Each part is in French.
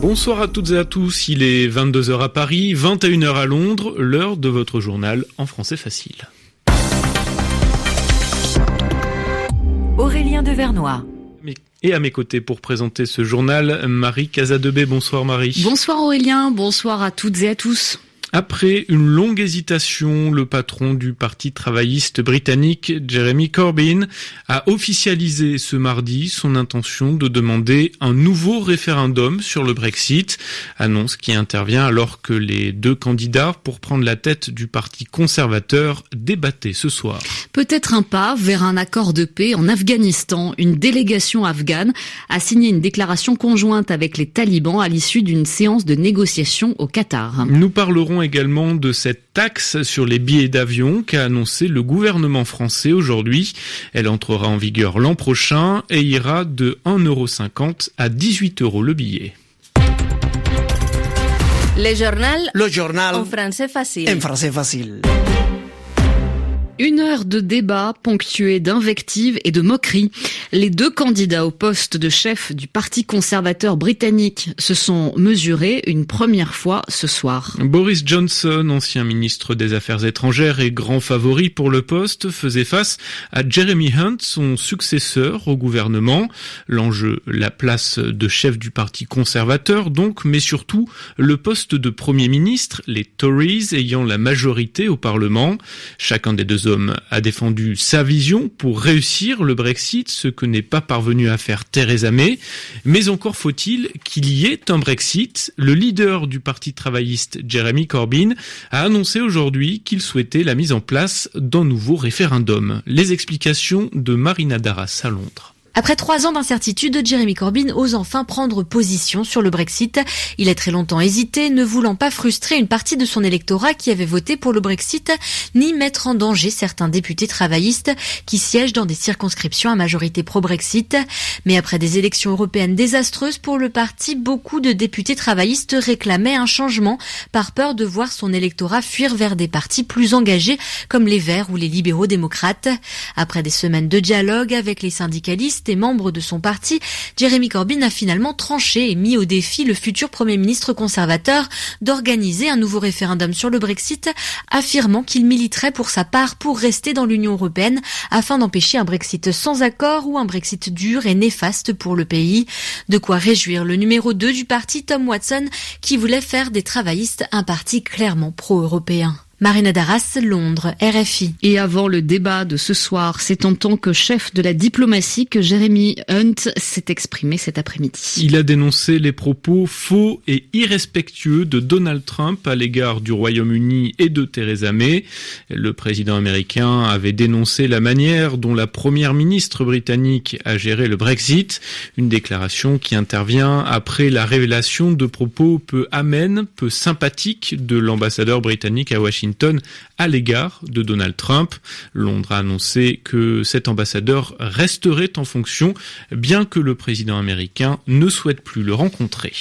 Bonsoir à toutes et à tous, il est 22h à Paris, 21h à Londres, l'heure de votre journal en français facile. Aurélien Devernois. Et à mes côtés pour présenter ce journal, Marie Casadebé. Bonsoir Marie. Bonsoir Aurélien, bonsoir à toutes et à tous. Après une longue hésitation, le patron du Parti travailliste britannique, Jeremy Corbyn, a officialisé ce mardi son intention de demander un nouveau référendum sur le Brexit, annonce qui intervient alors que les deux candidats pour prendre la tête du Parti conservateur débattaient ce soir. Peut-être un pas vers un accord de paix en Afghanistan. Une délégation afghane a signé une déclaration conjointe avec les talibans à l'issue d'une séance de négociation au Qatar. Nous parlerons également de cette taxe sur les billets d'avion qu'a annoncé le gouvernement français aujourd'hui. Elle entrera en vigueur l'an prochain et ira de 1,50€ à 18 euros le billet. Le journal. Le journal. En français facile. En français facile. Une heure de débat ponctuée d'invectives et de moqueries. Les deux candidats au poste de chef du Parti conservateur britannique se sont mesurés une première fois ce soir. Boris Johnson, ancien ministre des Affaires étrangères et grand favori pour le poste, faisait face à Jeremy Hunt, son successeur au gouvernement. L'enjeu, la place de chef du Parti conservateur donc, mais surtout le poste de Premier ministre, les Tories ayant la majorité au Parlement. Chacun des deux a défendu sa vision pour réussir le Brexit, ce que n'est pas parvenu à faire Theresa May. Mais encore faut-il qu'il y ait un Brexit. Le leader du Parti travailliste, Jeremy Corbyn, a annoncé aujourd'hui qu'il souhaitait la mise en place d'un nouveau référendum. Les explications de Marina Darras à Londres. Après trois ans d'incertitude, Jeremy Corbyn ose enfin prendre position sur le Brexit. Il a très longtemps hésité, ne voulant pas frustrer une partie de son électorat qui avait voté pour le Brexit, ni mettre en danger certains députés travaillistes qui siègent dans des circonscriptions à majorité pro-Brexit. Mais après des élections européennes désastreuses pour le parti, beaucoup de députés travaillistes réclamaient un changement par peur de voir son électorat fuir vers des partis plus engagés comme les Verts ou les libéraux démocrates. Après des semaines de dialogue avec les syndicalistes, et membres de son parti, Jeremy Corbyn a finalement tranché et mis au défi le futur Premier ministre conservateur d'organiser un nouveau référendum sur le Brexit, affirmant qu'il militerait pour sa part pour rester dans l'Union européenne afin d'empêcher un Brexit sans accord ou un Brexit dur et néfaste pour le pays. De quoi réjouir le numéro 2 du parti Tom Watson qui voulait faire des travaillistes un parti clairement pro-européen. Marina Darras, Londres, RFI. Et avant le débat de ce soir, c'est en tant que chef de la diplomatie que Jeremy Hunt s'est exprimé cet après-midi. Il a dénoncé les propos faux et irrespectueux de Donald Trump à l'égard du Royaume-Uni et de Theresa May. Le président américain avait dénoncé la manière dont la première ministre britannique a géré le Brexit, une déclaration qui intervient après la révélation de propos peu amènes, peu sympathiques de l'ambassadeur britannique à Washington à l'égard de Donald Trump. Londres a annoncé que cet ambassadeur resterait en fonction, bien que le président américain ne souhaite plus le rencontrer.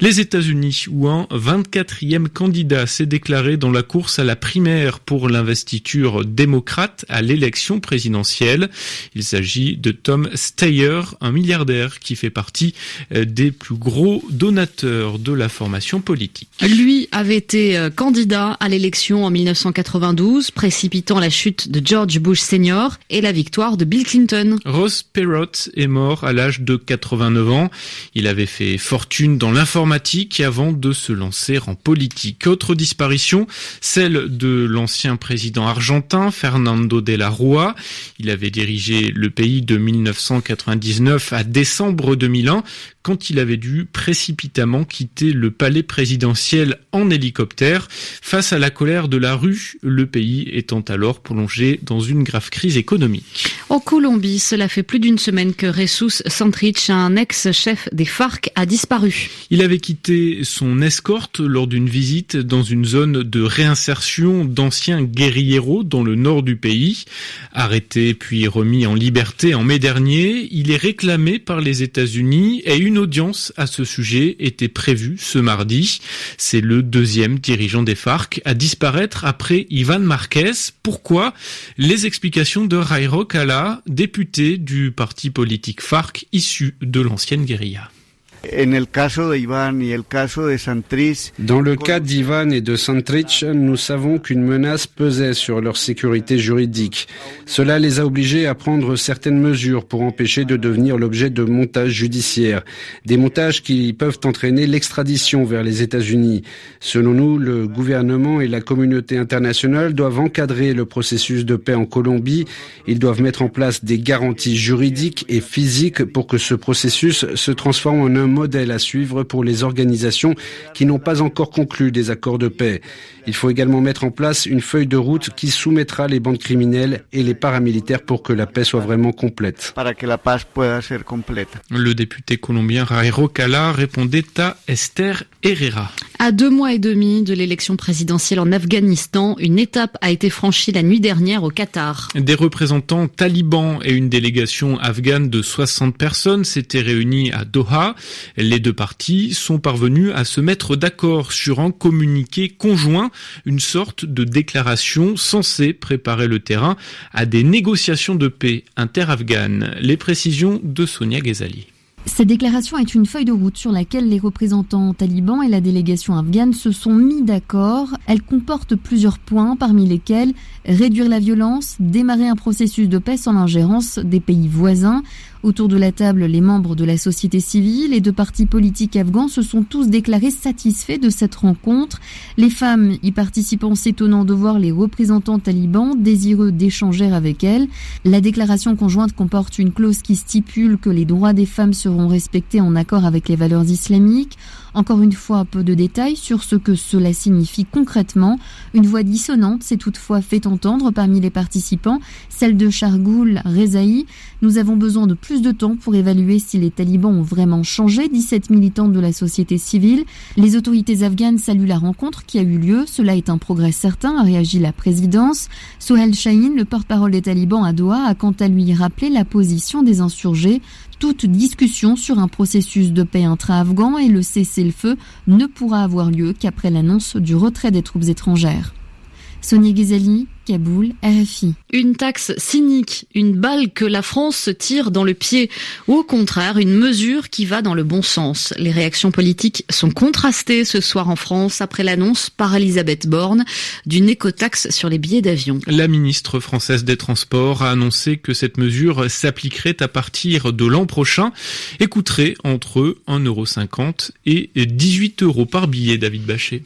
Les États-Unis, où un 24e candidat s'est déclaré dans la course à la primaire pour l'investiture démocrate à l'élection présidentielle. Il s'agit de Tom Steyer, un milliardaire qui fait partie euh, des plus gros donateurs de la formation politique. Lui avait été euh, candidat à l'élection en 1992, précipitant la chute de George Bush Senior et la victoire de Bill Clinton. Ross Perot est mort à l'âge de 89 ans. Il avait fait fortune dans l'informatique avant de se lancer en politique. Autre disparition, celle de l'ancien président argentin Fernando de la Rua. Il avait dirigé le pays de 1999 à décembre 2001 quand il avait dû précipitamment quitter le palais présidentiel en hélicoptère face à la colère de la rue, le pays étant alors plongé dans une grave crise économique. En Colombie, cela fait plus d'une semaine que Jesus Santrich, un ex-chef des FARC, a disparu. Il avait quitté son escorte lors d'une visite dans une zone de réinsertion d'anciens guérilleros dans le nord du pays. Arrêté puis remis en liberté en mai dernier, il est réclamé par les États-Unis et une audience à ce sujet était prévue ce mardi. C'est le deuxième dirigeant des FARC à disparaître après Ivan Marquez. Pourquoi Les explications de Jairo Cala, député du parti politique FARC issu de l'ancienne guérilla? Dans le cas d'Ivan et de Santrich, nous savons qu'une menace pesait sur leur sécurité juridique. Cela les a obligés à prendre certaines mesures pour empêcher de devenir l'objet de montages judiciaires. Des montages qui peuvent entraîner l'extradition vers les États-Unis. Selon nous, le gouvernement et la communauté internationale doivent encadrer le processus de paix en Colombie. Ils doivent mettre en place des garanties juridiques et physiques pour que ce processus se transforme en un modèle à suivre pour les organisations qui n'ont pas encore conclu des accords de paix. Il faut également mettre en place une feuille de route qui soumettra les bandes criminelles et les paramilitaires pour que la paix soit vraiment complète. Le député colombien Jairo Cala répondait à Esther Herrera. À deux mois et demi de l'élection présidentielle en Afghanistan, une étape a été franchie la nuit dernière au Qatar. Des représentants talibans et une délégation afghane de 60 personnes s'étaient réunis à Doha. Les deux parties sont parvenus à se mettre d'accord sur un communiqué conjoint, une sorte de déclaration censée préparer le terrain à des négociations de paix inter-afghanes. Les précisions de Sonia Ghezali. Cette déclaration est une feuille de route sur laquelle les représentants talibans et la délégation afghane se sont mis d'accord. Elle comporte plusieurs points, parmi lesquels réduire la violence, démarrer un processus de paix sans l'ingérence des pays voisins, Autour de la table, les membres de la société civile et de partis politiques afghans se sont tous déclarés satisfaits de cette rencontre. Les femmes y participant s'étonnant de voir les représentants talibans désireux d'échanger avec elles. La déclaration conjointe comporte une clause qui stipule que les droits des femmes seront respectés en accord avec les valeurs islamiques. Encore une fois, peu de détails sur ce que cela signifie concrètement. Une voix dissonante s'est toutefois fait entendre parmi les participants, celle de Chargoul Rezaï. Nous avons besoin de plus de temps pour évaluer si les talibans ont vraiment changé, 17 militants de la société civile. Les autorités afghanes saluent la rencontre qui a eu lieu. Cela est un progrès certain, a réagi la présidence. Sohel Shahin, le porte-parole des talibans à Doha, a quant à lui rappelé la position des insurgés toute discussion sur un processus de paix intra-afghan et le cessez-le-feu ne pourra avoir lieu qu'après l'annonce du retrait des troupes étrangères. Sonia Ghazali, Kaboul, RFI. Une taxe cynique, une balle que la France se tire dans le pied, ou au contraire, une mesure qui va dans le bon sens. Les réactions politiques sont contrastées ce soir en France après l'annonce par Elisabeth Borne d'une écotaxe sur les billets d'avion. La ministre française des Transports a annoncé que cette mesure s'appliquerait à partir de l'an prochain et coûterait entre 1,50€ et 18 euros par billet, David Bachet.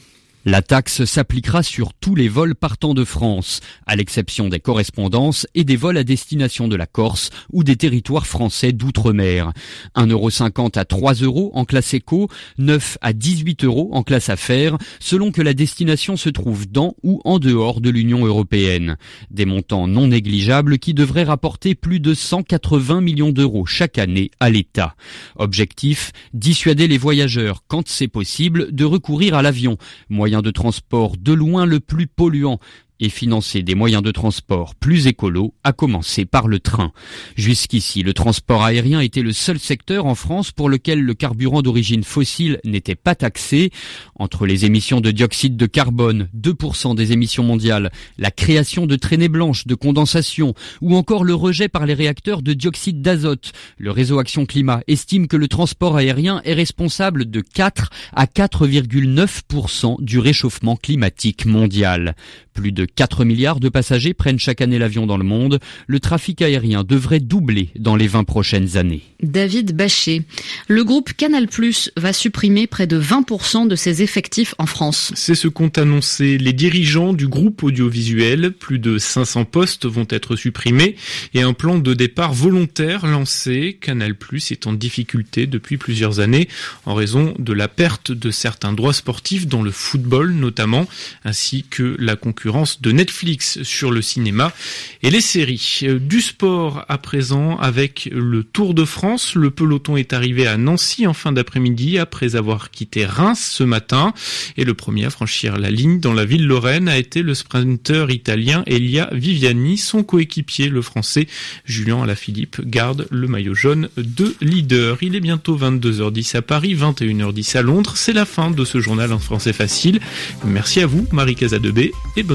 La taxe s'appliquera sur tous les vols partant de France, à l'exception des correspondances et des vols à destination de la Corse ou des territoires français d'outre-mer. 1,50€ à 3 euros en classe éco, 9 à 18 euros en classe affaires, selon que la destination se trouve dans ou en dehors de l'Union européenne. Des montants non négligeables qui devraient rapporter plus de 180 millions d'euros chaque année à l'État. Objectif, dissuader les voyageurs, quand c'est possible, de recourir à l'avion, moyen de transport de loin le plus polluant et financer des moyens de transport plus écolos, à commencer par le train. Jusqu'ici, le transport aérien était le seul secteur en France pour lequel le carburant d'origine fossile n'était pas taxé. Entre les émissions de dioxyde de carbone, 2% des émissions mondiales, la création de traînées blanches de condensation ou encore le rejet par les réacteurs de dioxyde d'azote, le réseau Action Climat estime que le transport aérien est responsable de 4 à 4,9% du réchauffement climatique mondial. Plus de 4 milliards de passagers prennent chaque année l'avion dans le monde. Le trafic aérien devrait doubler dans les 20 prochaines années. David Bachet. Le groupe Canal Plus va supprimer près de 20% de ses effectifs en France. C'est ce qu'ont annoncé les dirigeants du groupe audiovisuel. Plus de 500 postes vont être supprimés et un plan de départ volontaire lancé. Canal Plus est en difficulté depuis plusieurs années en raison de la perte de certains droits sportifs dans le football notamment, ainsi que la concurrence de Netflix sur le cinéma et les séries. Euh, du sport à présent avec le Tour de France. Le peloton est arrivé à Nancy en fin d'après-midi après avoir quitté Reims ce matin. Et le premier à franchir la ligne dans la ville lorraine a été le sprinter italien Elia Viviani. Son coéquipier, le français Julien Alaphilippe, garde le maillot jaune de leader. Il est bientôt 22h10 à Paris, 21h10 à Londres. C'est la fin de ce journal en français facile. Merci à vous, Marie Casadebé, et